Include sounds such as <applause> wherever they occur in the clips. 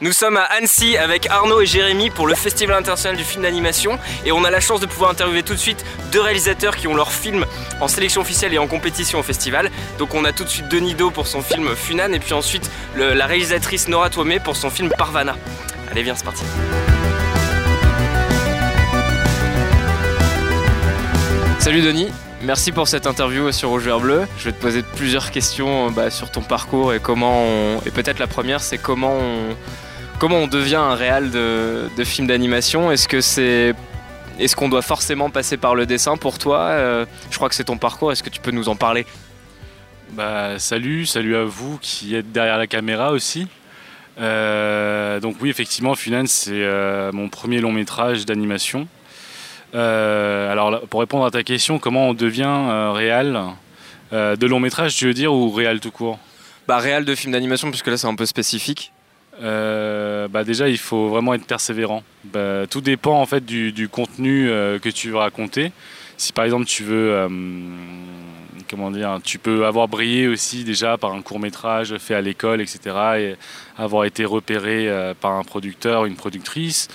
Nous sommes à Annecy avec Arnaud et Jérémy pour le Festival international du film d'animation et on a la chance de pouvoir interviewer tout de suite deux réalisateurs qui ont leur film en sélection officielle et en compétition au festival. Donc on a tout de suite Denis Do pour son film Funan et puis ensuite la réalisatrice Nora Tomé pour son film Parvana. Allez viens c'est parti Salut Denis Merci pour cette interview sur Rouge Bleu. Je vais te poser plusieurs questions bah, sur ton parcours et comment on... Et peut-être la première, c'est comment on... comment on devient un réal de, de film d'animation? Est-ce que c'est... Est-ce qu'on doit forcément passer par le dessin pour toi? Euh, Je crois que c'est ton parcours. Est-ce que tu peux nous en parler? Bah, Salut, salut à vous qui êtes derrière la caméra aussi. Euh, donc oui, effectivement, Funan, c'est euh, mon premier long métrage d'animation. Alors, pour répondre à ta question, comment on devient réal De long métrage, tu veux dire, ou réal tout court? Bah, réal de film d'animation, puisque là, c'est un peu spécifique. Bah déjà, il faut vraiment être persévérant. Bah, tout dépend en fait du, contenu que tu veux raconter. Si par exemple tu veux, comment dire, tu peux avoir brillé aussi déjà par un court métrage fait à l'école, etc., et avoir été repéré par un producteur, une productrice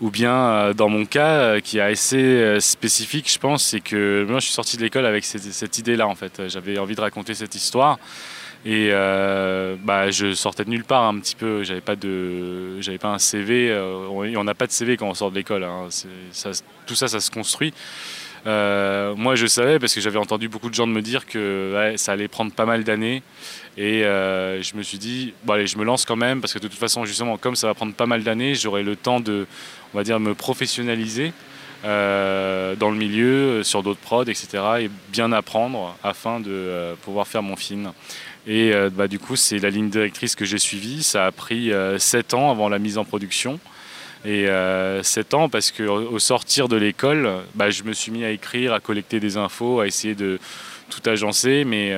ou bien euh, dans mon cas, euh, qui est assez euh, spécifique, je pense, c'est que moi je suis sorti de l'école avec cette, idée-là en fait. J'avais envie de raconter cette histoire et bah, je sortais de nulle part un petit peu. J'avais pas de, j'avais pas un CV. on n'a pas de CV quand on sort de l'école. Hein. tout ça, ça se construit. moi, je savais parce que j'avais entendu beaucoup de gens me dire que ça allait prendre pas mal d'années. Et je me suis dit, bon allez, je me lance quand même parce que de toute façon, justement, comme ça va prendre pas mal d'années, j'aurai le temps de, on va dire, me professionnaliser euh, dans le milieu, euh, sur d'autres prods, etc. et bien apprendre afin de euh, pouvoir faire mon film. Et bah, du coup, c'est la ligne directrice que j'ai suivie. Ça a pris 7 ans avant la mise en production. Et 7 ans parce qu'au sortir de l'école, bah, je me suis mis à écrire, à collecter des infos, à essayer de tout agencer. Mais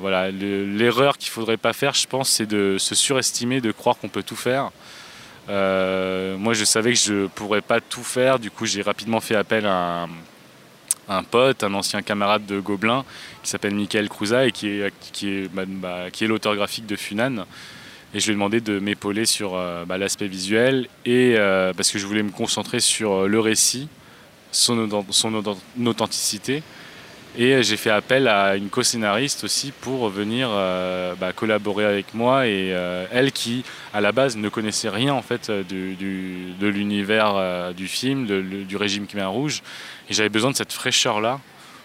voilà, l'erreur qu'il ne faudrait pas faire, je pense, c'est de se surestimer, de croire qu'on peut tout faire. Euh, moi, je savais que je ne pourrais pas tout faire. Du coup, j'ai rapidement fait appel à un, pote, un ancien camarade de Gobelin, qui s'appelle Michael Cruza et qui est, qui est, bah, bah, qui est l'auteur graphique de Funan. Et je lui ai demandé de m'épauler sur euh, bah, l'aspect visuel et euh, parce que je voulais me concentrer sur le récit, son, son authenticité et euh, j'ai fait appel à une co-scénariste aussi pour venir euh, bah, collaborer avec moi et euh, elle qui à la base ne connaissait rien en fait du, de l'univers du film, du régime Khmer Rouge et j'avais besoin de cette fraîcheur là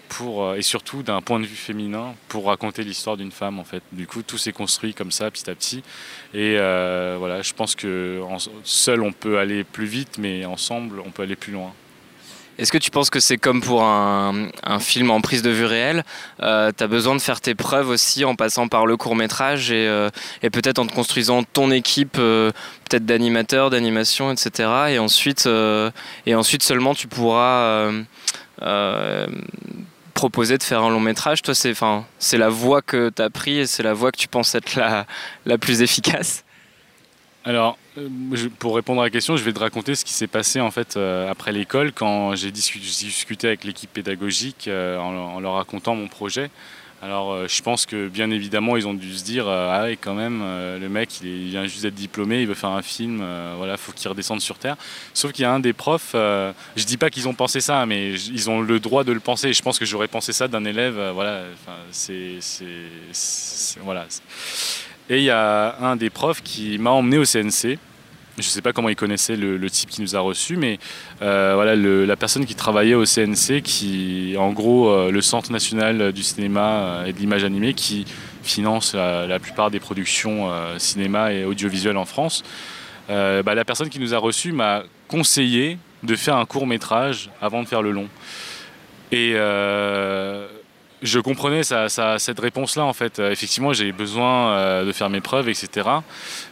pour et surtout d'un point de vue féminin pour raconter l'histoire d'une femme en fait. Du coup tout s'est construit comme ça petit à petit et voilà je pense que seul on peut aller plus vite mais ensemble on peut aller plus loin. Est-ce que tu penses que c'est comme pour un, film en prise de vue réelle euh, Tu as besoin de faire tes preuves aussi en passant par le court métrage et, euh, peut-être en te construisant ton équipe, euh, peut-être d'animateurs, d'animation, etc. Et ensuite, et ensuite seulement tu pourras proposer de faire un long métrage? Toi, c'est la voie que tu as pris et c'est la voie que tu penses être la, la plus efficace? Alors, euh, pour répondre à la question, je vais te raconter ce qui s'est passé en fait euh, après l'école quand j'ai discuté avec l'équipe pédagogique euh, en, leur racontant mon projet. Alors, je pense que bien évidemment, ils ont dû se dire ah ouais, quand même, le mec, il, vient juste d'être diplômé, il veut faire un film, voilà, faut qu'il redescende sur terre. Sauf qu'il y a un des profs, je dis pas qu'ils ont pensé ça, mais ils ont le droit de le penser. Je pense que j'aurais pensé ça d'un élève, voilà, c'est, voilà. Et il y a un des profs qui m'a emmené au CNC. Je ne sais pas comment il connaissait le, type qui nous a reçus, mais euh, voilà, la personne qui travaillait au CNC, qui en gros euh, le Centre national du cinéma euh, et de l'image animée, qui finance la, plupart des productions cinéma et audiovisuelles en France. Bah, la personne qui nous a reçus m'a conseillé de faire un court métrage avant de faire le long. Et je comprenais cette réponse-là en fait. Euh, effectivement, j'ai besoin euh, de faire mes preuves, etc.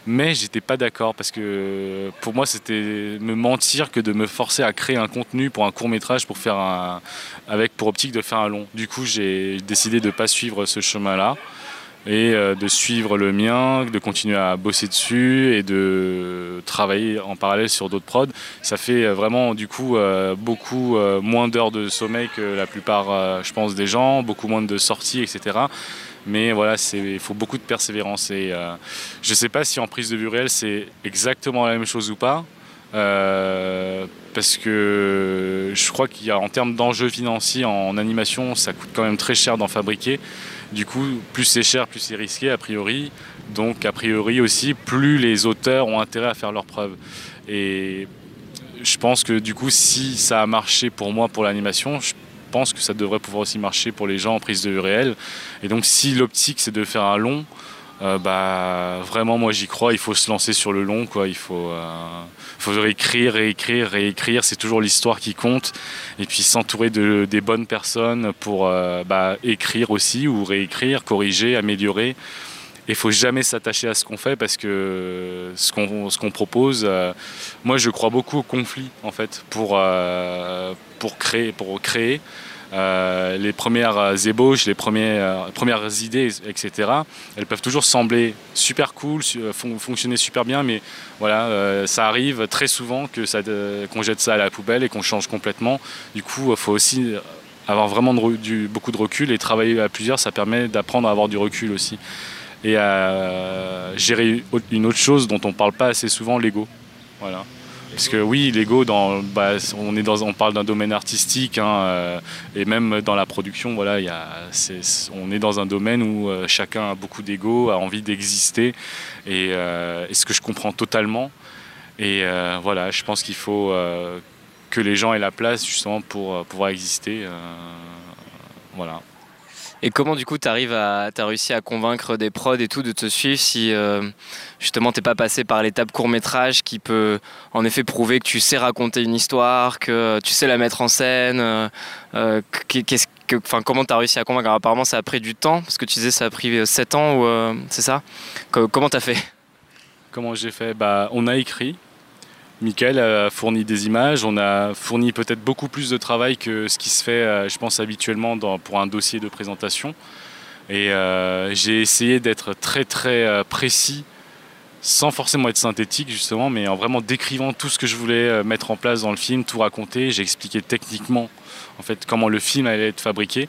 Mais j'étais pas d'accord parce que pour moi, c'était me mentir que de me forcer à créer un contenu pour un court métrage pour faire un, avec pour optique de faire un long. Du coup, j'ai décidé de pas suivre ce chemin-là et euh, de suivre le mien, de continuer à bosser dessus et de travailler en parallèle sur d'autres prods. Ça fait euh, vraiment du coup euh, beaucoup moins d'heures de sommeil que la plupart, je pense, des gens, beaucoup moins de sorties, etc. Mais voilà, il faut beaucoup de persévérance. Et je ne sais pas si en prise de vue réelle, c'est exactement la même chose ou pas. parce que je crois qu'il y a en termes d'enjeux financiers en animation, ça coûte quand même très cher d'en fabriquer. Du coup, plus c'est cher, plus c'est risqué a priori. Donc a priori aussi, plus les auteurs ont intérêt à faire leurs preuves. Et je pense que du coup, si ça a marché pour moi pour l'animation, je pense que ça devrait pouvoir aussi marcher pour les gens en prise de vue réelle. Et donc si l'optique c'est de faire un long, euh, bah vraiment moi j'y crois, il faut se lancer sur le long quoi, il faut, euh, faut réécrire, réécrire, réécrire, c'est toujours l'histoire qui compte et puis s'entourer de des bonnes personnes pour euh, bah, écrire aussi ou réécrire, corriger, améliorer. Il faut jamais s'attacher à ce qu'on fait parce que ce qu'on qu'on propose, moi je crois beaucoup au conflit en fait pour pour créer pour créer. Euh, les premières ébauches, les premières, premières idées, etc., elles peuvent toujours sembler super cool, fonctionner super bien, mais voilà, euh, ça arrive très souvent que ça, qu'on jette ça à la poubelle et qu'on change complètement. Du coup, il faut aussi avoir vraiment beaucoup de recul et travailler à plusieurs, ça permet d'apprendre à avoir du recul aussi. Et à gérer une autre chose dont on ne parle pas assez souvent, l'ego. Voilà. Parce que oui, l'ego, bah, on, parle d'un domaine artistique, hein, euh, et même dans la production, on est dans un domaine où euh, chacun a beaucoup d'ego, a envie d'exister, et, euh, ce que je comprends totalement. Et voilà, je pense qu'il faut que les gens aient la place justement pour pouvoir exister. voilà. Et comment du coup tu arrives à as réussi à convaincre des prods et tout de te suivre si euh, justement t'es pas passé par l'étape court métrage qui peut en effet prouver que tu sais raconter une histoire, que tu sais la mettre en scène. Euh, euh, qu'est-ce que, enfin comment t'as réussi à convaincre? Apparemment ça a pris du temps parce que tu disais ça a pris 7 ans ou c'est ça? Comment t'as fait? Comment j'ai fait? Bah on a écrit Michael a fourni des images, on a fourni peut-être beaucoup plus de travail que ce qui se fait, euh, je pense, habituellement pour un dossier de présentation. Et euh, j'ai essayé d'être très très euh, précis, sans forcément être synthétique justement, mais en vraiment décrivant tout ce que je voulais mettre en place dans le film, tout raconter. J'ai expliqué techniquement en fait comment le film allait être fabriqué.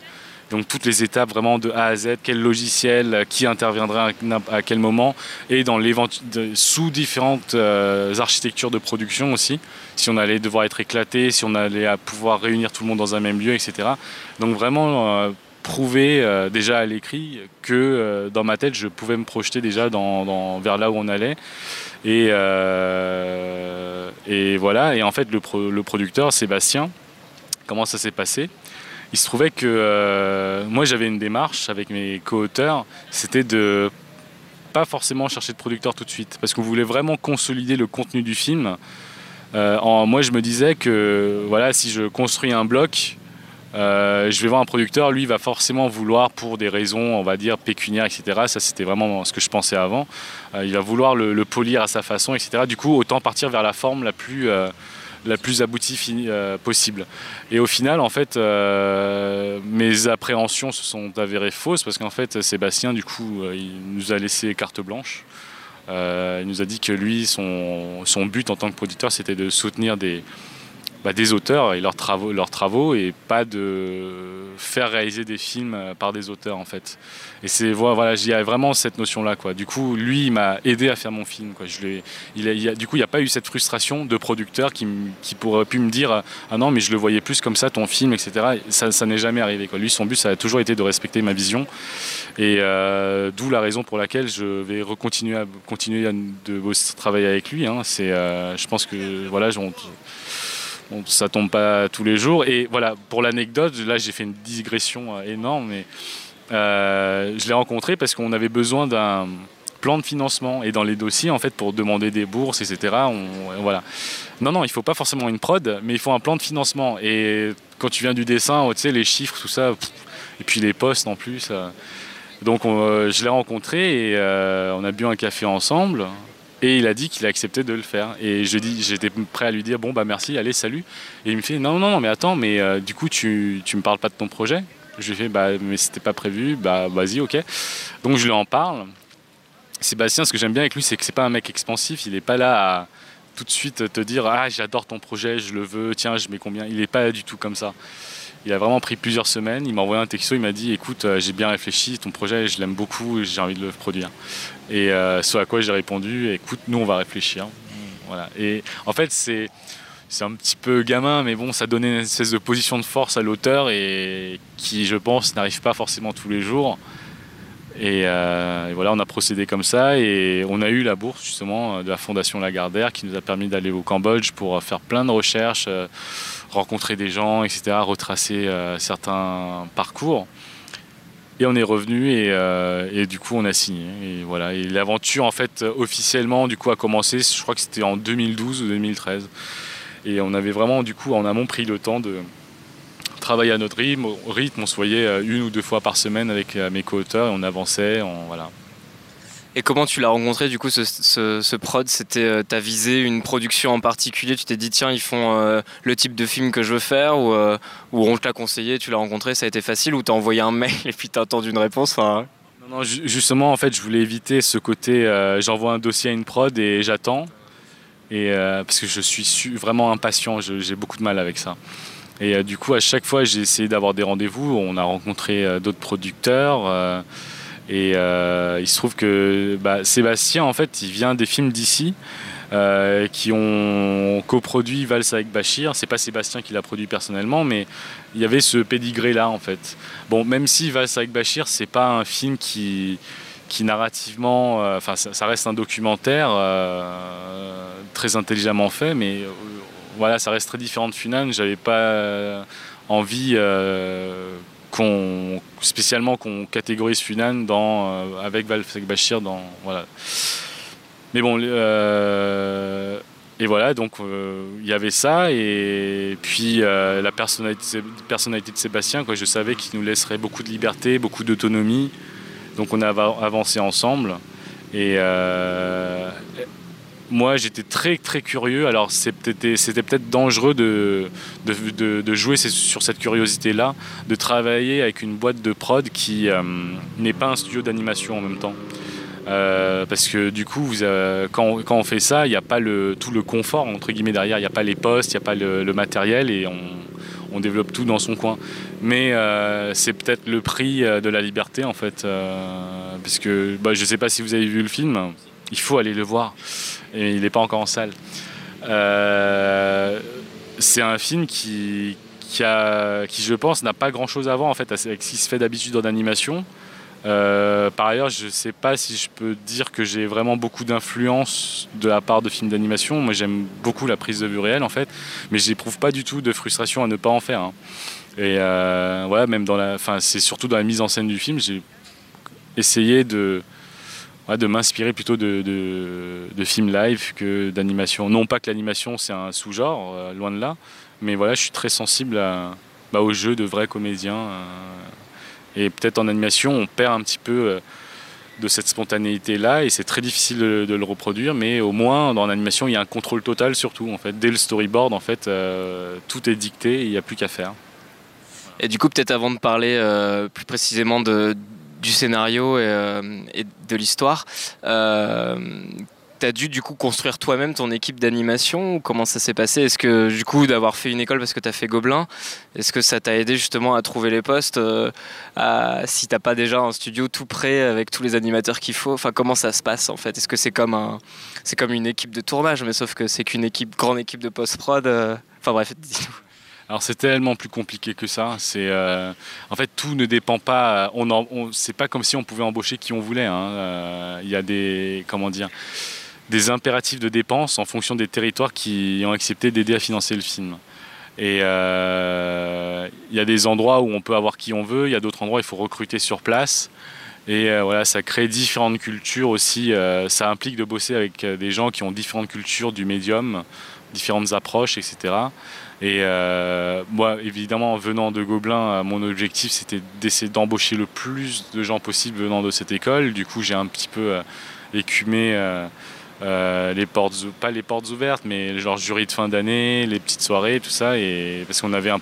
Donc toutes les étapes vraiment de A à Z, quel logiciel, euh, qui interviendra à quel moment, et dans sous différentes euh, architectures de production aussi, si on allait devoir être éclaté, si on allait pouvoir réunir tout le monde dans un même lieu, etc. Donc vraiment euh, prouver déjà à l'écrit que dans ma tête je pouvais me projeter déjà dans, vers là où on allait. Et, voilà, et en fait le producteur Sébastien, comment ça s'est passé? Il se trouvait que euh, moi j'avais une démarche avec mes co-auteurs, c'était de pas forcément chercher de producteur tout de suite, parce qu'on voulait vraiment consolider le contenu du film. Euh, moi je me disais que voilà, si je construis un bloc, euh, je vais voir un producteur, lui il va forcément vouloir pour des raisons, on va dire, pécuniaires, etc. Ça c'était vraiment ce que je pensais avant. il va vouloir le, polir à sa façon, etc. Du coup, autant partir vers la forme la plus la plus aboutie euh, possible. Et au final, en fait, euh, mes appréhensions se sont avérées fausses parce qu'en fait, Sébastien, du coup, euh, il nous a laissé carte blanche. il nous a dit que lui, son, son but en tant que producteur, c'était de soutenir des, bah, des auteurs et leurs travaux, leurs travaux et pas de faire réaliser des films euh, par des auteurs en fait. Et c'est voilà, j'y a vraiment cette notion là quoi. Du coup, lui, il m'a aidé à faire mon film quoi. Je il, a, du coup, il n'y a pas eu cette frustration de producteur qui, qui pourrait pu me dire ah non mais je le voyais plus comme ça ton film etc. Ça, ça n'est jamais arrivé quoi. Lui, son but ça a toujours été de respecter ma vision et euh, d'où la raison pour laquelle je vais continuer à continuer de travailler avec lui. Hein. C'est, euh, je pense que voilà, Ça tombe pas tous les jours. Et voilà, pour l'anecdote, là j'ai fait une digression euh, énorme, mais euh, je l'ai rencontré parce qu'on avait besoin d'un plan de financement et dans les dossiers en fait pour demander des bourses etc on, voilà non non il faut pas forcément une prod mais il faut un plan de financement et quand tu viens du dessin tu sais les chiffres tout ça et puis les postes en plus euh. donc je l'ai rencontré et on a bu un café ensemble et il a dit qu'il a accepté de le faire. Et je dis, j'étais prêt à lui dire bon bah merci, allez salut. Et il me fait non non non mais attends mais euh, du coup tu tu me parles pas de ton projet? Je lui fais bah mais c'était pas prévu, bah vas-y ok. Donc je lui en parle. Sébastien, ce que j'aime bien avec lui, c'est que c'est pas un mec expansif. Il est pas là à tout de suite te dire ah j'adore ton projet, je le veux, tiens je mets combien. Il est pas du tout comme ça. Il a vraiment pris plusieurs semaines. Il m'a envoyé un texto. Il m'a dit Écoute, euh, j'ai bien réfléchi. Ton projet, je l'aime beaucoup. J'ai envie de le produire. Et euh, ce à quoi j'ai répondu Écoute, nous, on va réfléchir. Voilà. Et en fait, c'est. C'est un petit peu gamin, mais bon, ça donnait une espèce de position de force à l'auteur et qui, je pense, n'arrive pas forcément tous les jours. Euh, et, voilà, on a procédé comme ça et on a eu la bourse justement de la Fondation Lagardère qui nous a permis d'aller au Cambodge pour faire plein de recherches, euh, rencontrer des gens, etc., retracer euh, certains parcours. Et on est revenu et, du coup on a signé. Et voilà. Et l'aventure en fait officiellement du coup a commencé, je crois que c'était en 2012 ou 2013. Et on avait vraiment du coup en amont pris le temps de, travaillait à notre rythme, rythme, on se voyait euh, une ou deux fois par semaine avec euh, mes co-auteurs et on avançait, voilà. Et comment tu l'as rencontré du coup ce, prod? C'était euh, t'as visé une production en particulier Tu t'es dit tiens ils font le type de film que je veux faire ou, ou on te l'a conseillé, tu l'as rencontré, ça a été facile ou t'as envoyé un mail <laughs> et puis t'as attendu une réponse Non, non, justement en fait je voulais éviter ce côté j'envoie un dossier à une prod et j'attends et parce que je suis vraiment impatient, j'ai beaucoup de mal avec ça. Et euh, du coup, à chaque fois, j'ai essayé d'avoir des rendez-vous. On a rencontré euh, d'autres producteurs. Euh, et il se trouve que bah, Sébastien, en fait, il vient des films d'ici. qui ont coproduit Valse avec Bachir. C'est pas Sébastien qui l'a produit personnellement, mais il y avait ce pédigré là en fait. Bon, même si Valse avec Bachir, c'est pas un film qui, qui narrativement, enfin, ça, reste un documentaire très intelligemment fait, mais voilà, ça reste très différent de Funan. J'avais pas euh, envie euh, qu'on spécialement qu'on catégorise Funan dans euh, avec Valfek Bashir dans voilà. Mais bon, et voilà, donc il y avait ça, et puis la personnalité, personnalité de Sébastien, quoi, je savais qu'il nous laisserait beaucoup de liberté, beaucoup d'autonomie, donc on a avancé ensemble. Et, moi j'étais très très curieux. Alors c'était peut-être dangereux de, jouer sur cette curiosité-là, de travailler avec une boîte de prod qui euh, n'est pas un studio d'animation en même temps. Euh, parce que du coup, vous, quand, on fait ça, il n'y a pas tout le confort entre guillemets derrière, il n'y a pas les postes, il n'y a pas le, matériel et on, développe tout dans son coin. Mais euh, c'est peut-être le prix de la liberté en fait, parce que bah, je ne sais pas si vous avez vu le film, il faut aller le voir et il n'est pas encore en salle. Euh, c'est un film qui, qui, je pense, n'a pas grand-chose à voir en fait avec ce qui se fait d'habitude en animation. Euh, par ailleurs, je ne sais pas si je peux dire que j'ai vraiment beaucoup d'influence de la part de films d'animation. Moi, j'aime beaucoup la prise de vue réelle, en fait, mais je n'éprouve pas du tout de frustration à ne pas en faire. Hein. Et euh, voilà, même dans la, c'est surtout dans la mise en scène du film, j'ai essayé de, de m'inspirer plutôt de, de, films live que d'animation. Non pas que l'animation c'est un sous-genre, euh, loin de là, mais voilà, je suis très sensible à, bah, au jeu de vrais comédiens. Euh, et peut-être en animation, on perd un petit peu euh, de cette spontanéité-là et c'est très difficile de, le reproduire, mais au moins dans l'animation, il y a un contrôle total surtout. En fait, dès le storyboard, en fait, tout est dicté, il n'y a plus qu'à faire. Et du coup, peut-être avant de parler plus précisément de, du scénario et, euh, de l'histoire. Euh, T'as dû du coup construire toi-même ton équipe d'animation comment ça s'est passé? Est-ce que du coup d'avoir fait une école parce que tu as fait Gobelin, est-ce que ça t'a aidé justement à trouver les postes euh, à, si t'as pas déjà un studio tout prêt avec tous les animateurs qu'il faut? Enfin comment ça se passe en fait? Est-ce que c'est comme un c'est comme une équipe de tournage mais sauf que c'est qu'une équipe grande équipe de post-prod euh, Enfin bref, dis-nous. Alors c'est tellement plus compliqué que ça. C'est euh, en fait tout ne dépend pas. On, on c'est pas comme si on pouvait embaucher qui on voulait. Hein. Euh, il y a des comment dire des impératifs de dépenses en fonction des territoires qui ont accepté d'aider à financer le film. Et euh, il y a des endroits où on peut avoir qui on veut. Il y a d'autres endroits où il faut recruter sur place. Et voilà, ça crée différentes cultures aussi. ça implique de bosser avec des gens qui ont différentes cultures du médium, différentes approches, etc. Et euh, moi, évidemment, venant de Gobelin, euh, mon objectif c'était d'essayer d'embaucher le plus de gens possible venant de cette école. Du coup, j'ai un petit peu euh, écumé les portes, pas les portes ouvertes, mais genre jury de fin d'année, les petites soirées, tout ça, et parce qu'on avait un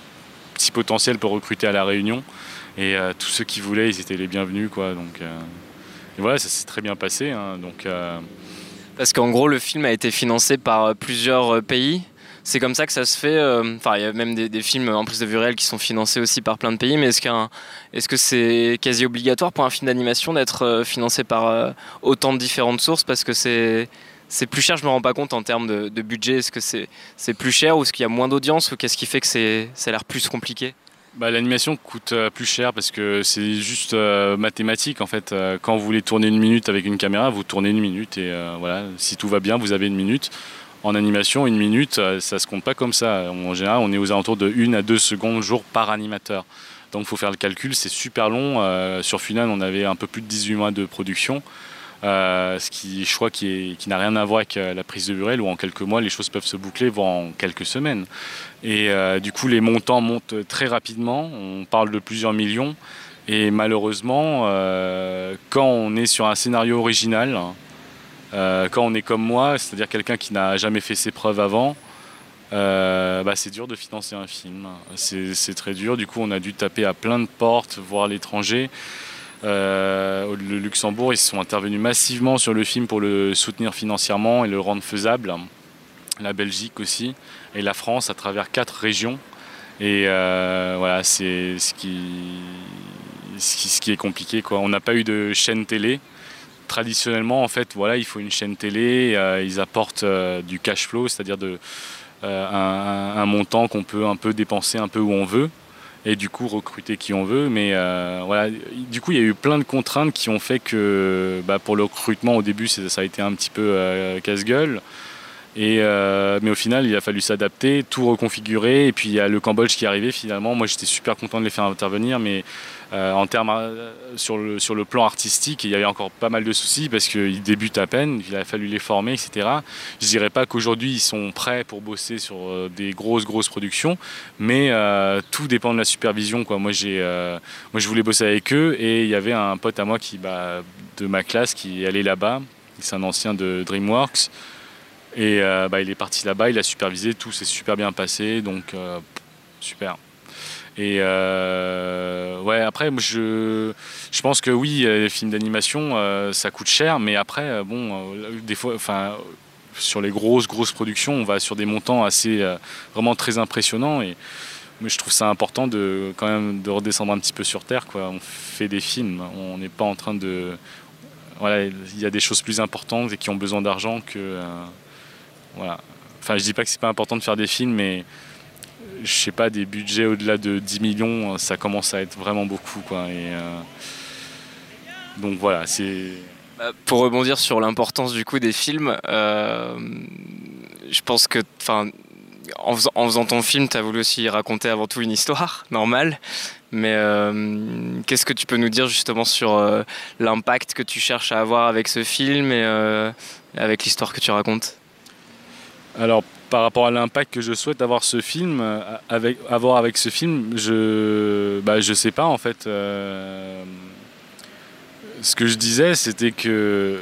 petit potentiel pour recruter à la Réunion. Et tous ceux qui voulaient, ils étaient les bienvenus, quoi. Donc, et voilà, ça s'est très bien passé. Hein. donc, parce qu'en gros, le film a été financé par plusieurs pays? C'est comme ça que ça se fait. Enfin, il y a même des, films en plus de vue réelle qui sont financés aussi par plein de pays, mais est-ce que c'est quasi obligatoire pour un film d'animation d'être financé par autant de différentes sources? Parce que c'est c'est plus cher, je me rends pas compte en termes de, budget. Est-ce que c'est plus cher ou est-ce qu'il y a moins d'audience ou qu'est-ce qui fait que ça a l'air plus compliqué? Bah, L'animation coûte euh, plus cher parce que c'est juste euh, mathématique en fait. Euh, quand vous voulez tourner une minute avec une caméra, vous tournez une minute et voilà, si tout va bien, vous avez une minute. En animation, une minute, ça se compte pas comme ça. En général, on est aux alentours de 1 à 2 secondes jour par animateur. Donc il faut faire le calcul, c'est super long. sur Funan, on avait un peu plus de 18 mois de production. Euh, ce qui, je crois, qui, n'a rien à voir avec euh, la prise de Burel, où en quelques mois, les choses peuvent se boucler, voire en quelques semaines. Et euh, du coup, les montants montent très rapidement. On parle de plusieurs millions. Et malheureusement, quand on est sur un scénario original, quand on est comme moi, c'est-à-dire quelqu'un qui n'a jamais fait ses preuves avant, bah, c'est dur de financer un film. C'est très dur. Du coup, on a dû taper à plein de portes, voir l'étranger. Euh, le Luxembourg, ils sont intervenus massivement sur le film pour le soutenir financièrement et le rendre faisable. La Belgique aussi, et la France à travers quatre régions. Et euh, voilà, c'est ce qui, est compliqué. On n'a pas eu de chaîne télé. Traditionnellement, en fait, il faut une chaîne télé. Euh, ils apportent du cash flow, c'est-à-dire de, un, montant qu'on peut un peu dépenser un peu où on veut et du coup recruter qui on veut. Mais euh, du coup, il y a eu plein de contraintes qui ont fait que bah, pour le recrutement, au début, ça a été un petit peu euh, casse-gueule. Euh, mais au final, il a fallu s'adapter, tout reconfigurer. Et puis il y a le Cambodge qui est arrivé finalement. Moi, j'étais super content de les faire intervenir, mais euh, en termes euh, sur, le, plan artistique, il y avait encore pas mal de soucis parce qu'ils débutent à peine, il a fallu les former, etc. Je dirais pas qu'aujourd'hui ils sont prêts pour bosser sur des grosses grosses productions, mais tout dépend de la supervision. Moi, j'ai, moi, je voulais bosser avec eux et il y avait un pote à moi qui, bah, de ma classe qui allait là-bas. C'est un ancien de DreamWorks. Et bah, il est parti là-bas, il a supervisé, tout s'est super bien passé, donc super. Et euh, ouais, après, je, je pense que oui, euh, les films d'animation, euh, ça coûte cher, mais après, bon, des fois, enfin, sur les grosses, grosses productions, on va sur des montants assez, vraiment très impressionnants. Et mais je trouve ça important de quand même de redescendre un petit peu sur terre. Quoi. On fait des films, on n'est pas en train de. Voilà, il y a des choses plus importantes et qui ont besoin d'argent que. Voilà. Enfin, je dis pas que c'est pas important de faire des films, mais je sais pas, des budgets au-delà de 10 millions, ça commence à être vraiment beaucoup. Quoi. Et, euh, donc voilà, c'est. Bah, pour rebondir sur l'importance du coup des films, euh, je pense que, en, faisant ton film, tu as voulu aussi raconter avant tout une histoire, <laughs> normale. Mais euh, qu'est-ce que tu peux nous dire justement sur l'impact que tu cherches à avoir avec ce film et avec l'histoire que tu racontes? Alors par rapport à l'impact que je souhaite avoir ce film, euh, avec, ce film, je bah, je sais pas en fait. Euh, ce que je disais, c'était que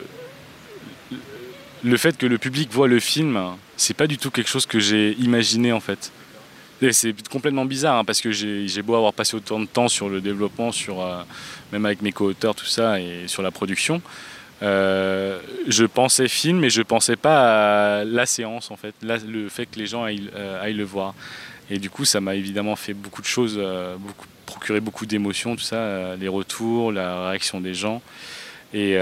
le fait que le public voit le film, c'est pas du tout quelque chose que j'ai imaginé en fait. C'est complètement bizarre hein, parce que j'ai beau avoir passé autant de temps sur le développement, sur, euh, même avec mes co-auteurs, tout ça, et sur la production. Euh, je pensais film, mais je pensais pas à la séance en fait, le fait que les gens euh, aillent, le voir. Et du coup, ça m'a évidemment fait beaucoup de choses, euh, procuré beaucoup d'émotions, tout ça, les retours, la réaction des gens. Et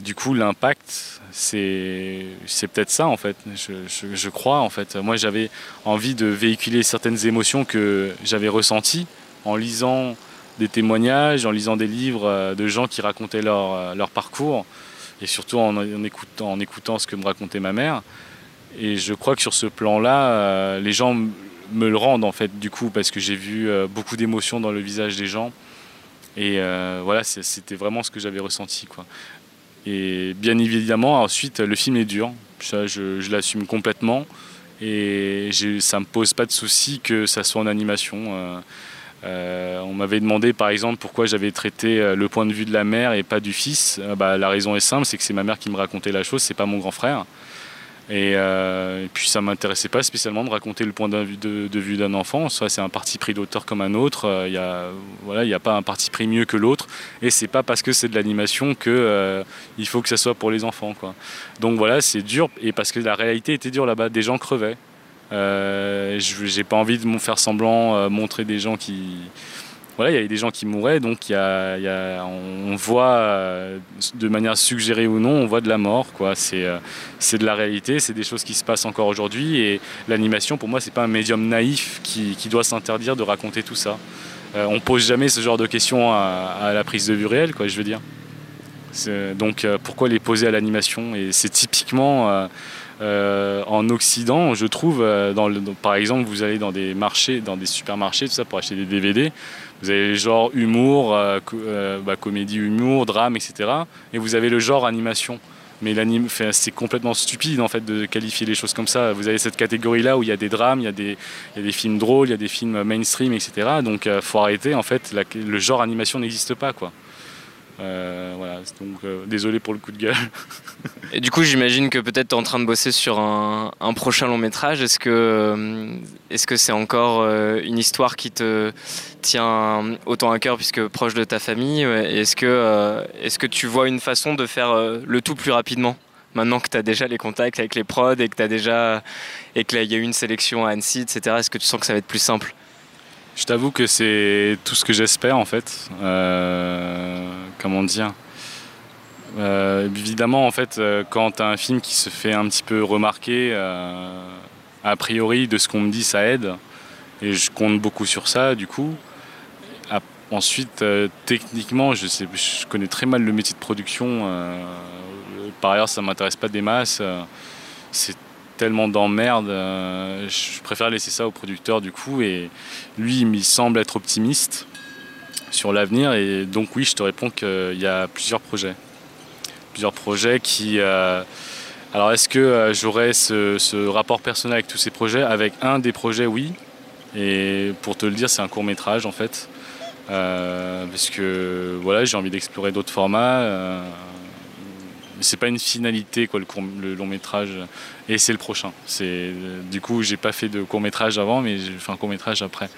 du coup, l'impact, c'est, c'est peut-être ça en fait. Je, je crois en fait. Moi, j'avais envie de véhiculer certaines émotions que j'avais ressenties en lisant des témoignages, en lisant des livres de gens qui racontaient leur, leur parcours et surtout en, écoutant, en écoutant ce que me racontait ma mère. Et je crois que sur ce plan-là, euh, les gens me le rendent en fait du coup parce que j'ai vu euh, beaucoup d'émotions dans le visage des gens. Et euh, voilà, c'était vraiment ce que j'avais ressenti. Quoi. Et bien évidemment, ensuite, le film est dur. Ça, je, je l'assume complètement. Et ça ne me pose pas de souci que ça soit en animation. Euh, on m'avait demandé par exemple pourquoi j'avais traité euh, le point de vue de la mère et pas du fils. Euh, bah, la raison est simple, c'est que c'est ma mère qui me racontait la chose, c'est pas mon grand frère. Et, puis ça m'intéressait pas spécialement de raconter le point de, vue d'un enfant. Soit c'est un parti pris d'auteur comme un autre. Il voilà, n'y a pas un parti pris mieux que l'autre. Et c'est pas parce que c'est de l'animation que il faut que ça soit pour les enfants. Donc voilà, c'est dur et parce que la réalité était dure là-bas. Des gens crevaient. Je n'ai pas envie de me faire semblant, montrer des gens qui, voilà, il y avait des gens qui mouraient, donc il y a, on voit euh, de manière suggérée ou non, on voit de la mort. Quoi. C'est, euh, c'est de la réalité, c'est des choses qui se passent encore aujourd'hui. Et l'animation, pour moi, c'est pas un médium naïf qui, doit s'interdire de raconter tout ça. Euh, on pose jamais ce genre de questions à, la prise de vue réelle, quoi, je veux dire. donc pourquoi les poser à l'animation? Et c'est typiquement en Occident, je trouve, dans par exemple, vous allez dans des marchés, dans des supermarchés, tout ça pour acheter des DVD. Vous avez le genre humour, euh, euh, bah, comédie, humour, drame, etc. Et vous avez le genre animation. Mais c'est complètement stupide en fait de qualifier les choses comme ça. Vous avez cette catégorie-là où il y a des drames, il y a des, films drôles, il y a des films mainstream, etc. Donc euh, faut arrêter. En fait, le genre animation n'existe pas quoi. Euh, voilà, donc euh, désolé pour le coup de gueule. <laughs> Et du coup, j'imagine que peut-être tu es en train de bosser sur un, prochain long métrage. Est-ce que euh, est-ce que c'est encore une histoire qui te tient autant à cœur puisque proche de ta famille? Est-ce que est-ce que tu vois une façon de faire le tout plus rapidement Maintenant que tu as déjà les contacts avec les prods et que tu déjà et que il y a eu une sélection à Annecy, etc. Est-ce que tu sens que ça va être plus simple? Je t'avoue que c'est tout ce que j'espère en fait. Euh, comment dire euh, Évidemment, en fait, euh, quand tu as un film qui se fait un petit peu remarquer, a priori, de ce qu'on me dit, ça aide. Et je compte beaucoup sur ça, du coup. ensuite, techniquement, je, connais très mal le métier de production. par ailleurs, ça m'intéresse pas des masses. c'est tellement d'emmerdes. Euh, je préfère laisser ça au producteur du coup. Et lui, il semble être optimiste sur l'avenir. Et donc oui, je te réponds qu'il y a plusieurs projets. Plusieurs projets qui... Euh, alors est-ce que euh, j'aurai ce, rapport personnel avec tous ces projets? Avec un des projets, oui. Et pour te le dire, c'est un court métrage en fait. parce que voilà, j'ai envie d'explorer d'autres formats c'est pas une finalité quoi le, long métrage et c'est le prochain. C'est du coup j'ai pas fait de court métrage avant mais j'ai fait un court métrage après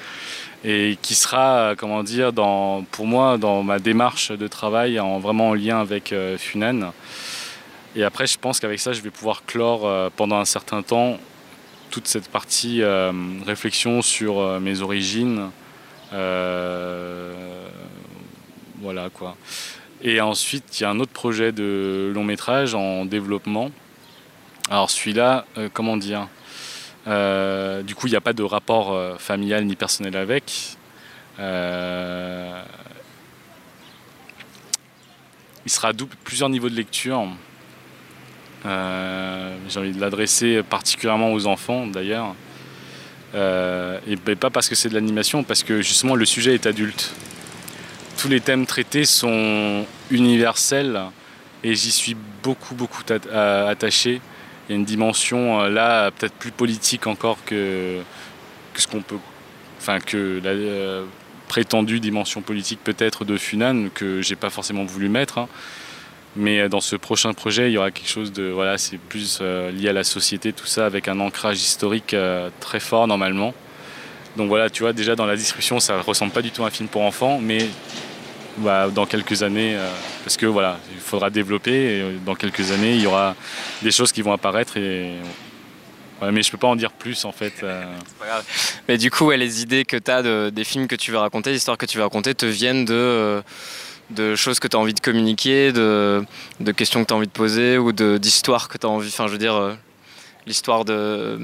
et qui sera comment dire pour moi dans ma démarche de travail en vraiment en lien avec euh, Funan. Et après je pense qu'avec ça je vais pouvoir clore euh, pendant un certain temps toute cette partie euh, réflexion sur mes origines. voilà quoi. Et ensuite, il y a un autre projet de long métrage en développement. Alors celui-là, euh, comment dire? Euh, Du coup, il n'y a pas de rapport euh, familial ni personnel avec. il sera à plusieurs niveaux de lecture. J'ai envie de l'adresser particulièrement aux enfants d'ailleurs. et ben, pas parce que c'est de l'animation, parce que justement le sujet est adulte tous les thèmes traités sont universels et j'y suis beaucoup beaucoup attaché. Y a une dimension euh, là peut-être plus politique encore que, ce qu'on peut, enfin que la euh, prétendue dimension politique peut-être de Funan que j'ai pas forcément voulu mettre. Hein. Mais euh, dans ce prochain projet, il y aura quelque chose de voilà, c'est plus lié à la société, tout ça, avec un ancrage historique très fort normalement. Donc voilà, tu vois, déjà dans la description, ça ressemble pas du tout à un film pour enfants, mais bah, dans quelques années, euh, parce que voilà, il faudra développer et euh, dans quelques années, il y aura des choses qui vont apparaître et mais je peux pas en dire plus en fait. Euh. Mais du coup, les idées que tu as de, des films que tu veux raconter, des histoires que tu veux raconter, te viennent de, choses que tu as envie de communiquer, de, questions que tu as envie de poser ou d'histoires que tu as envie. Enfin, je veux dire, l'histoire de,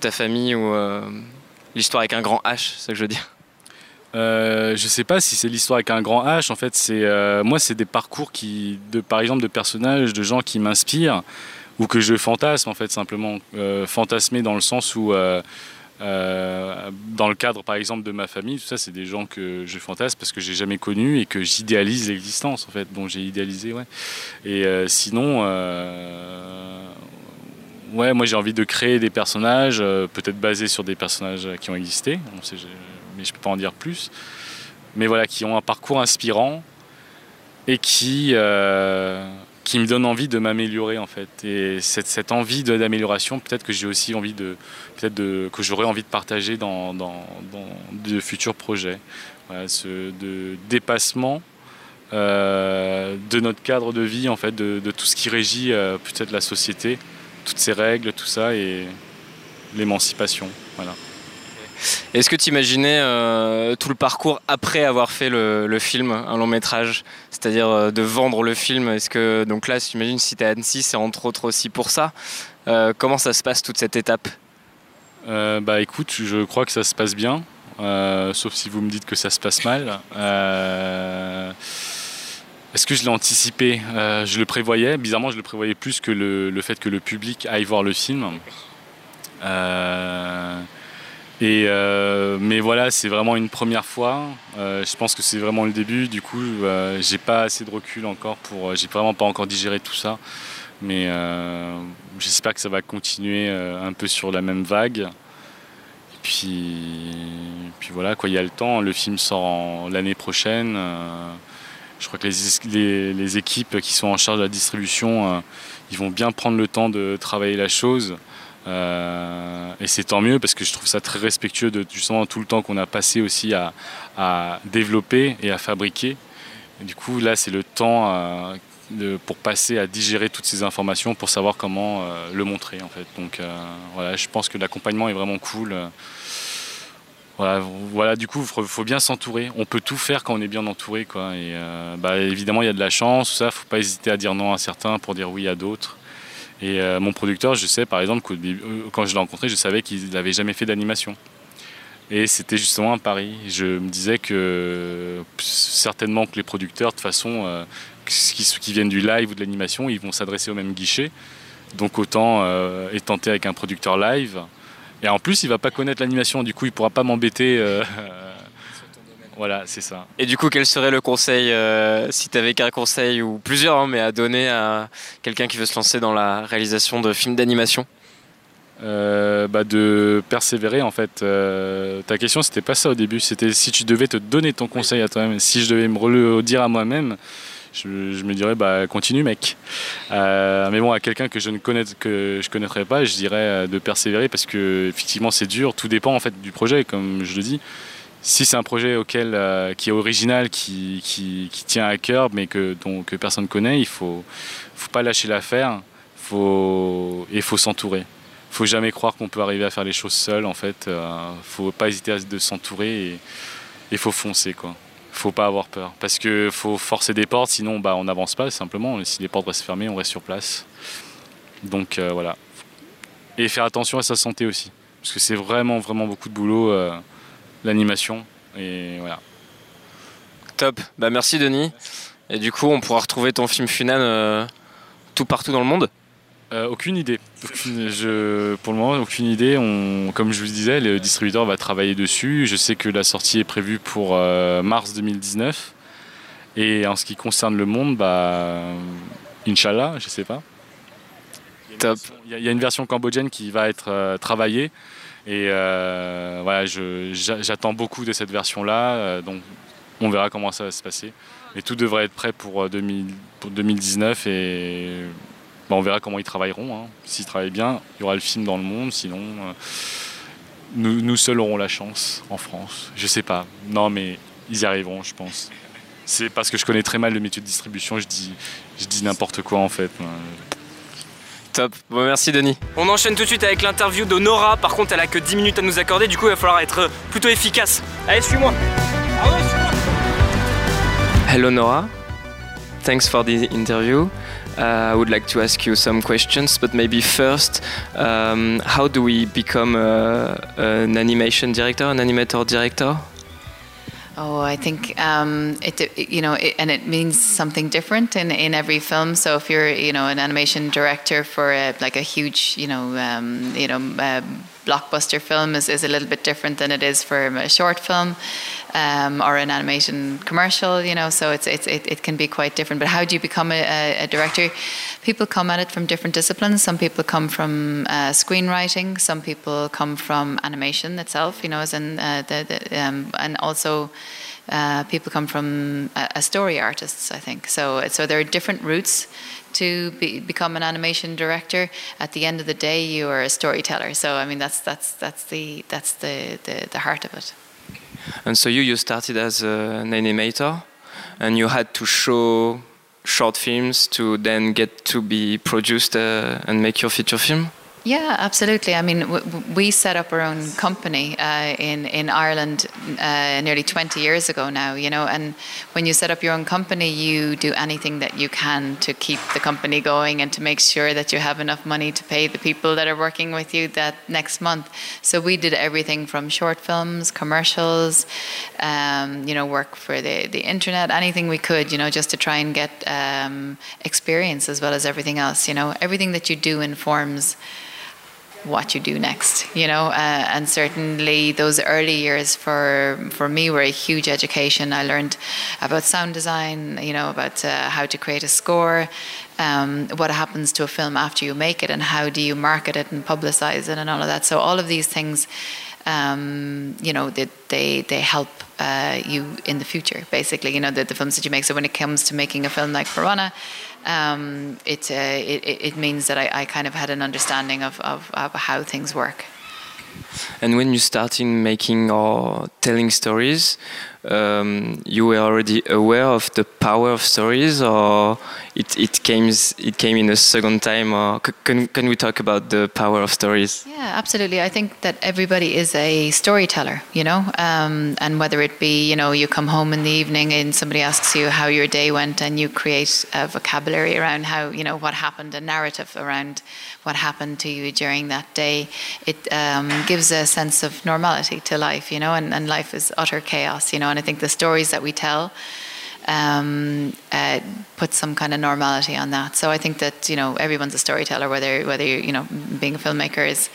ta famille ou l'histoire avec un grand H, c'est ça que je veux dire. Euh, je sais pas si c'est l'histoire avec un grand H. En fait, c'est euh, moi, c'est des parcours qui, de, par exemple, de personnages, de gens qui m'inspirent ou que je fantasme en fait simplement. Euh, fantasmer dans le sens où, dans le cadre, par exemple, de ma famille, tout ça, c'est des gens que je fantasme parce que j'ai jamais connu et que j'idéalise l'existence en fait, dont j'ai idéalisé, ouais. Et sinon. Ouais, moi j'ai envie de créer des personnages, peut-être basés sur des personnages qui ont existé. Mais je ne peux pas en dire plus. Mais voilà, qui ont un parcours inspirant et qui, euh, qui me donnent envie de m'améliorer en fait. Et cette, cette envie d'amélioration, peut-être que j'ai aussi envie de, peut-être que j'aurais envie de partager dans, dans, de futurs projets. Voilà, ce de dépassement euh, de notre cadre de vie en fait, de, de tout ce qui régit euh, peut-être la société, toutes ces règles, tout ça et l'émancipation. Voilà. Est-ce que tu imaginais euh, tout le parcours après avoir fait le, film, un long métrage C'est-à-dire euh, de vendre le film? Est-ce que, donc là, j'imagine si tu es à Annecy, c'est entre autres aussi pour ça. Euh, comment ça se passe toute cette étape? Bah écoute, je crois que ça se passe bien, sauf si vous me dites que ça se passe mal. Est-ce que je l'ai anticipé? Je le prévoyais, bizarrement je le prévoyais plus que le, le, fait que le public aille voir le film. Euh, mais voilà, c'est vraiment une première fois. Euh, je pense que c'est vraiment le début. Du coup, euh, j'ai pas assez de recul encore pour. J'ai vraiment pas encore digéré tout ça. Mais j'espère que ça va continuer un peu sur la même vague. Et puis, puis voilà, quoi, il y a le temps. Le film sort l'année prochaine. je crois que les, les, équipes qui sont en charge de la distribution, ils vont bien prendre le temps de travailler la chose. Euh, et c'est tant mieux parce que je trouve ça très respectueux de justement tout le temps qu'on a passé aussi à, développer et à fabriquer. du coup, là, c'est le temps euh, pour passer à digérer toutes ces informations pour savoir comment euh, le montrer en fait. Donc voilà, je pense que l'accompagnement est vraiment cool. Voilà, du coup, il faut bien s'entourer. On peut tout faire quand on est bien entouré. Quoi. Et, bah, évidemment, il y a de la chance, ça. Il ne faut pas hésiter à dire non à certains pour dire oui à d'autres. Et euh, mon producteur, je sais par exemple euh, quand je l'ai rencontré, je savais qu'il n'avait jamais fait d'animation. Et c'était justement un pari. Je me disais que certainement que les producteurs, de façon, euh, qui, viennent du live ou de l'animation, ils vont s'adresser au même guichet. Donc autant être tenté avec un producteur live. Et en plus, il va pas connaître l'animation, du coup, il pourra pas m'embêter <laughs> voilà, c'est ça. Et du coup, quel serait le conseil, euh, si tu avais qu'un conseil ou plusieurs, hein, mais à donner à quelqu'un qui veut se lancer dans la réalisation de films d'animation? Euh, bah de persévérer en fait. Euh, ta question c'était pas ça au début, c'était si tu devais te donner ton conseil à toi-même, si je devais me le dire à moi-même, je, me dirais bah continue mec. mais bon à quelqu'un que je ne connais que je connaîtrais pas, je dirais de persévérer parce que effectivement c'est dur, tout dépend en fait du projet comme je le dis si c'est un projet auquel, euh, qui est original, qui, qui, tient à cœur, mais que, dont, que personne ne connaît, il ne faut, faut pas lâcher l'affaire faut, et il faut s'entourer. Il faut jamais croire qu'on peut arriver à faire les choses seul. En fait, il euh, ne faut pas hésiter à de s'entourer et il faut foncer. Ne faut pas avoir peur. Parce qu'il faut forcer des portes, sinon bah, on n'avance pas simplement. Si les portes restent fermées, on reste sur place. Donc euh, voilà. Et faire attention à sa santé aussi. Parce que c'est vraiment, vraiment beaucoup de boulot l'animation. Et voilà. Top. Bah, merci Denis. Et du coup, on pourra retrouver ton film Funan euh, tout partout dans le monde? Euh, aucune idée. je, pour le moment, aucune idée. On, comme je vous disais, le distributeur va travailler dessus. Je sais que la sortie est prévue pour euh, mars 2019. Et en ce qui concerne le monde, bah, Inch'Allah, je sais pas. Top. Il y, a une version cambodgienne qui va être travaillée. Et euh, voilà, j'attends beaucoup de cette version-là. Euh, donc on verra comment ça va se passer. Mais tout devrait être prêt pour, 2019 euh, et on verra comment ils travailleront. Hein. S'ils travaillent bien, il y aura le film dans le monde. Sinon, nous, nous, seuls aurons la chance en France. Je sais pas. Non, mais ils y arriveront, je pense. C'est parce que je connais très mal le métier de distribution, je dis, je dis n'importe quoi en fait. Top. Bon, merci Denis. On enchaîne tout de suite avec l'interview de Nora. Par contre, elle a que 10 minutes à nous accorder. Du coup, il va falloir être plutôt efficace. Allez, suis-moi. Hello Nora. Thanks for the interview. Uh, I would like to ask you some questions, but maybe first, um, how do we become uh, an animation director, an animator director? Oh, I think um, it, you know, it, and it means something different in, in every film. So if you're, you know, an animation director for a, like a huge, you know, um, you know, uh, blockbuster film is, is a little bit different than it is for a short film um, or an animation commercial, you know, so it's, it's, it, it can be quite different. But how do you become a, a, director? People come at it from different disciplines. Some people come from uh, screenwriting, some people come from animation itself, you know, as in uh, the, the um, and also uh, people come from a, story artists, I think. So, so there are different routes to be, become an animation director. At the end of the day, you are a storyteller. So, I mean, that's that's that's the that's the the, the heart of it. And so you you started as an animator, and you had to show short films to then get to be produced uh, and make your feature film. Yeah, absolutely. I mean, we set up our own company uh, in in Ireland uh, nearly 20 years ago now. You know, and when you set up your own company, you do anything that you can to keep the company going and to make sure that you have enough money to pay the people that are working with you that next month. So we did everything from short films, commercials, um, you know, work for the the internet, anything we could, you know, just to try and get um, experience as well as everything else. You know, everything that you do informs what you do next, you know. Uh, and certainly those early years for for me were a huge education. I learned about sound design, you know, about uh, how to create a score, um, what happens to a film after you make it, and how do you market it and publicize it, and all of that. So all of these things, um, you know, they they, they help. Uh, you in the future, basically, you know, the, the films that you make. So when it comes to making a film like Piranha, um, it, uh, it, it means that I, I, kind of had an understanding of, of, of, how things work. And when you started making or telling stories, um, you were already aware of the power of stories, or it, it came it came in a second time? Or can can we talk about the power of stories? Yeah, absolutely. I think that everybody is a storyteller, you know, um, and whether it be you know you come home in the evening and somebody asks you how your day went, and you create a vocabulary around how you know what happened, a narrative around what happened to you during that day. It um, gives a sense of normality to life, you know, and, and life is utter chaos, you know, and I think the stories that we tell um, uh, put some kind of normality on that. So I think that you know everyone's a storyteller, whether whether you you know being a filmmaker is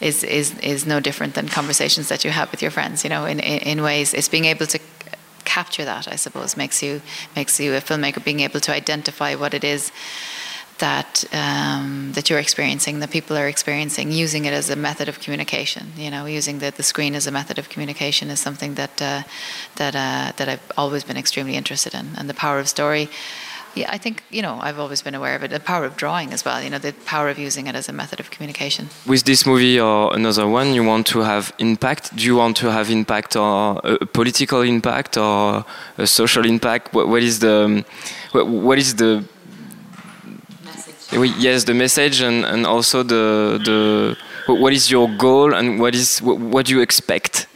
is is is no different than conversations that you have with your friends. You know, in in, in ways, it's being able to capture that. I suppose makes you makes you a filmmaker, being able to identify what it is that um, that you're experiencing, that people are experiencing, using it as a method of communication. You know, using the, the screen as a method of communication is something that uh, that uh, that I've always been extremely interested in, and the power of story. Yeah, I think you know I've always been aware of it. The power of drawing as well. You know, the power of using it as a method of communication. With this movie or another one, you want to have impact. Do you want to have impact or a political impact or a social impact? what, what is the what is the yes, the message and, and also the the what is your goal and what is what, what do you expect?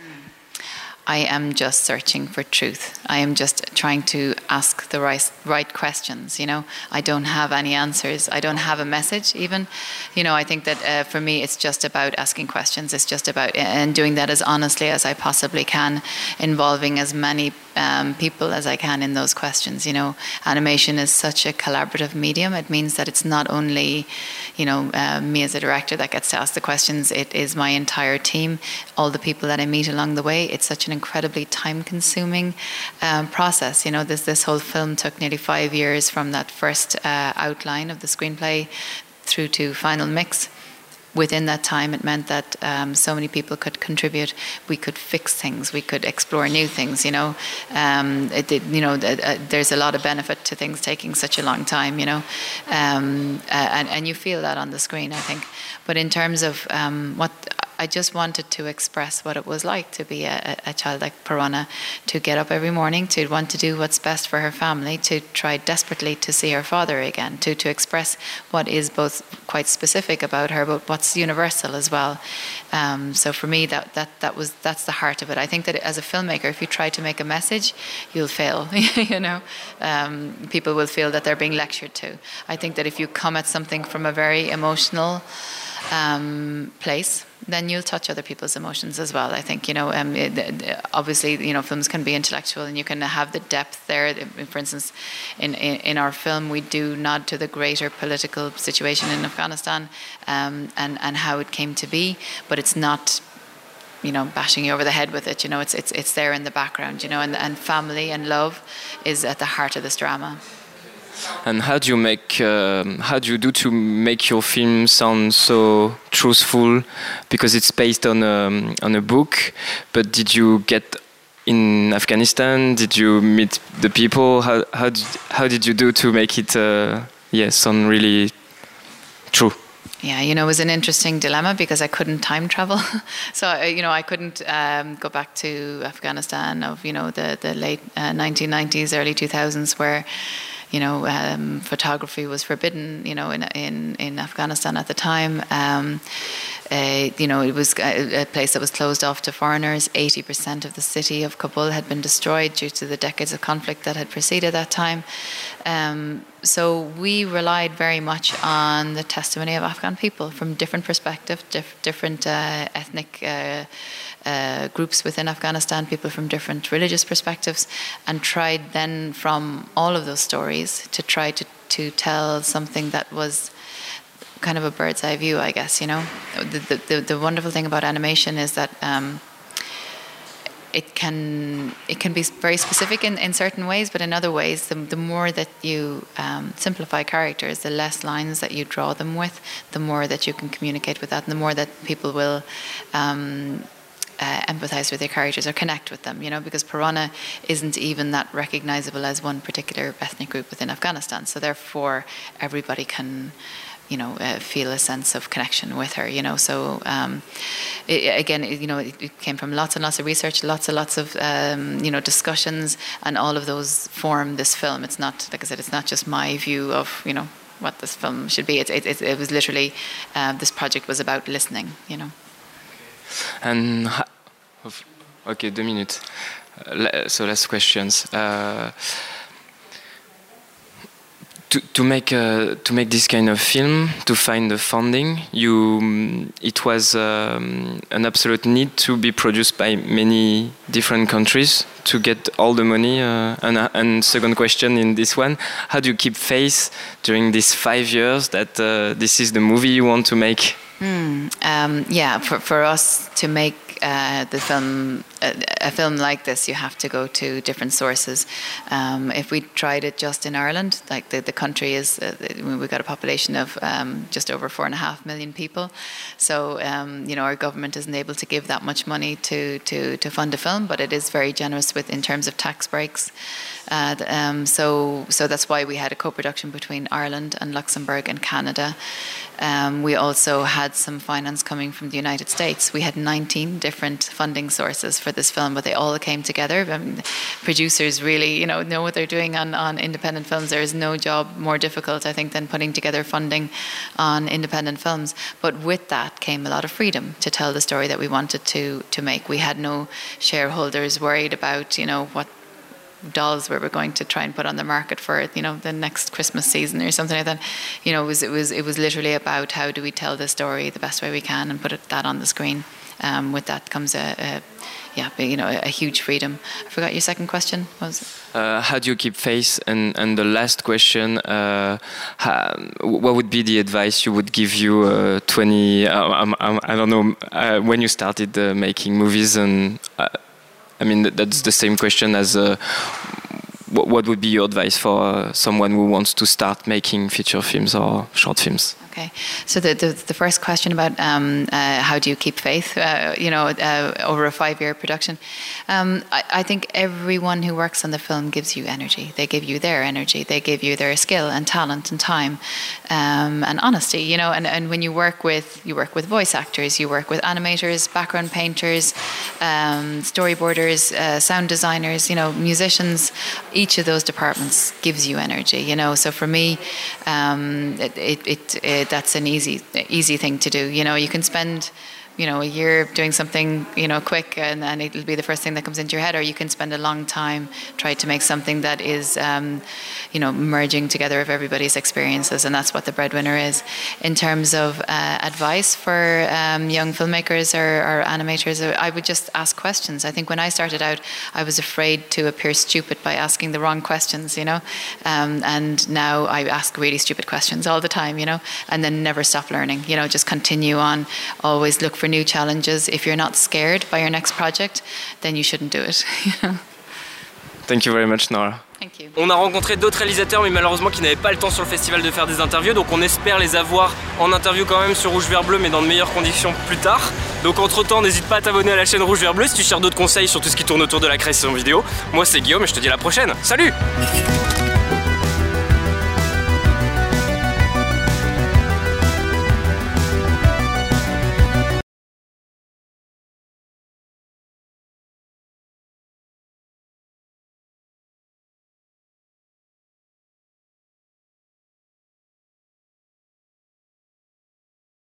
I am just searching for truth. I am just trying to ask the right, right questions. You know, I don't have any answers. I don't have a message even. You know, I think that uh, for me, it's just about asking questions. It's just about and doing that as honestly as I possibly can, involving as many um, people as I can in those questions. You know, animation is such a collaborative medium. It means that it's not only, you know, uh, me as a director that gets to ask the questions. It is my entire team, all the people that I meet along the way. It's such an incredibly time-consuming um, process. You know, this this whole film took nearly five years from that first uh, outline of the screenplay through to final mix within that time, it meant that um, so many people could contribute. We could fix things. We could explore new things. You know, um, it, it, you know, uh, there's a lot of benefit to things taking such a long time. You know, um, uh, and and you feel that on the screen, I think. But in terms of um, what I just wanted to express what it was like to be a, a, child like Piranha, to get up every morning, to want to do what's best for her family, to try desperately to see her father again, to, to express what is both quite specific about her, but what's universal as well. Um, so for me, that, that, that was, that's the heart of it. I think that as a filmmaker, if you try to make a message, you'll fail, <laughs> you know. Um, people will feel that they're being lectured to. I think that if you come at something from a very emotional um, place, then you'll touch other people's emotions as well. I think you know, um, it, obviously, you know, films can be intellectual, and you can have the depth there. For instance, in, in, our film, we do nod to the greater political situation in Afghanistan um, and and how it came to be, but it's not you know bashing you over the head with it you know it's it's it's there in the background you know and and family and love is at the heart of this drama and how do you make, um, how do you do to make your film sound so truthful? Because it's based on a, um, on a book, but did you get in Afghanistan? Did you meet the people? How how did, how did you do to make it, uh, yeah, sound really true? Yeah, you know, it was an interesting dilemma because I couldn't time travel. <laughs> so, you know, I couldn't um, go back to Afghanistan of, you know, the, the late uh, 1990s, early 2000s, where you know, um, photography was forbidden, you know, in in in Afghanistan at the time. Um, uh, you know, it was a, a, place that was closed off to foreigners. 80% of the city of Kabul had been destroyed due to the decades of conflict that had preceded that time. Um, so we relied very much on the testimony of Afghan people from different perspectives, diff- different uh, ethnic uh, uh, groups within Afghanistan, people from different religious perspectives, and tried then from all of those stories to try to, to tell something that was kind of a bird's eye view, I guess. You know, the the, the wonderful thing about animation is that. Um, it can it can be very specific in, in certain ways, but in other ways, the, the more that you um, simplify characters, the less lines that you draw them with, the more that you can communicate with that, and the more that people will um, uh, empathize with their characters or connect with them, you know, because Pirana isn't even that recognizable as one particular ethnic group within Afghanistan. So therefore, everybody can you know, uh, feel a sense of connection with her, you know. So um, it, again, it, you know, it, it, came from lots and lots of research, lots and lots of um, you know discussions, and all of those form this film. It's not, like I said, it's not just my view of you know what this film should be. It, it, it was literally uh, this project was about listening, you know. And okay, two minutes. Uh, so last questions. Uh, to, to make uh, to make this kind of film to find the funding you it was um, an absolute need to be produced by many different countries to get all the money uh, and, uh, and second question in this one how do you keep faith during these five years that uh, this is the movie you want to make mm, um, yeah for, for us to make uh, the film, a, a, film like this, you have to go to different sources. Um, if we tried it just in Ireland, like the, the country is, uh, we've got a population of um, just over four and a half million people. So, um, you know, our government isn't able to give that much money to, to, to fund a film, but it is very generous with in terms of tax breaks. Uh, um, so, so that's why we had a co-production between Ireland and Luxembourg and Canada. Um, we also had some finance coming from the United States. We had 19 different funding sources for this film, but they all came together. I mean, producers really, you know, know what they're doing on, on independent films. There is no job more difficult, I think, than putting together funding on independent films. But with that came a lot of freedom to tell the story that we wanted to to make. We had no shareholders worried about, you know, what dolls where we're going to try and put on the market for it, you know the next Christmas season or something like that. You know, it was it was it was literally about how do we tell the story the best way we can and put it, that on the screen. Um, with that comes a, a yeah, you know, a, huge freedom. I forgot your second question. was uh, how do you keep faith? And and the last question, uh, how, what would be the advice you would give you uh, 20? Uh, I'm, I'm, I do not know uh, when you started uh, making movies and I mean, that's the same question as uh, what would be your advice for uh, someone who wants to start making feature films or short films? Okay, so the, the, the first question about um, uh, how do you keep faith, uh, you know, uh, over a five-year production, um, I, I, think everyone who works on the film gives you energy. They give you their energy. They give you their skill and talent and time um, and honesty. You know, and, and when you work with you work with voice actors, you work with animators, background painters, um, storyboarders, uh, sound designers, you know, musicians. Each of those departments gives you energy. You know, so for me, um, it, it, it, it that's an easy easy thing to do. You know, you can spend you know, a year doing something, you know, quick and, and it'll be the first thing that comes into your head, or you can spend a long time trying to make something that is, um, you know, merging together of everybody's experiences, and that's what the breadwinner is. In terms of uh, advice for um, young filmmakers or, or, animators, I would just ask questions. I think when I started out, I was afraid to appear stupid by asking the wrong questions, you know, um, and now I ask really stupid questions all the time, you know, and then never stop learning, you know, just continue on, always look for for new challenges. If you're not scared by your next project, then you shouldn't do it. <laughs> Thank you very much, Nora. Thank you. On a rencontré d'autres réalisateurs, mais malheureusement qui n'avaient pas le temps sur le festival de faire des interviews, donc on espère les avoir en interview quand même sur Rouge Vert Bleu, mais dans de meilleures conditions plus tard. Donc entre temps, n'hésite pas à t'abonner à la chaîne Rouge Vert Bleu si tu cherches d'autres conseils sur tout ce qui tourne autour de la création vidéo. Moi c'est Guillaume et je te dis à la prochaine. Salut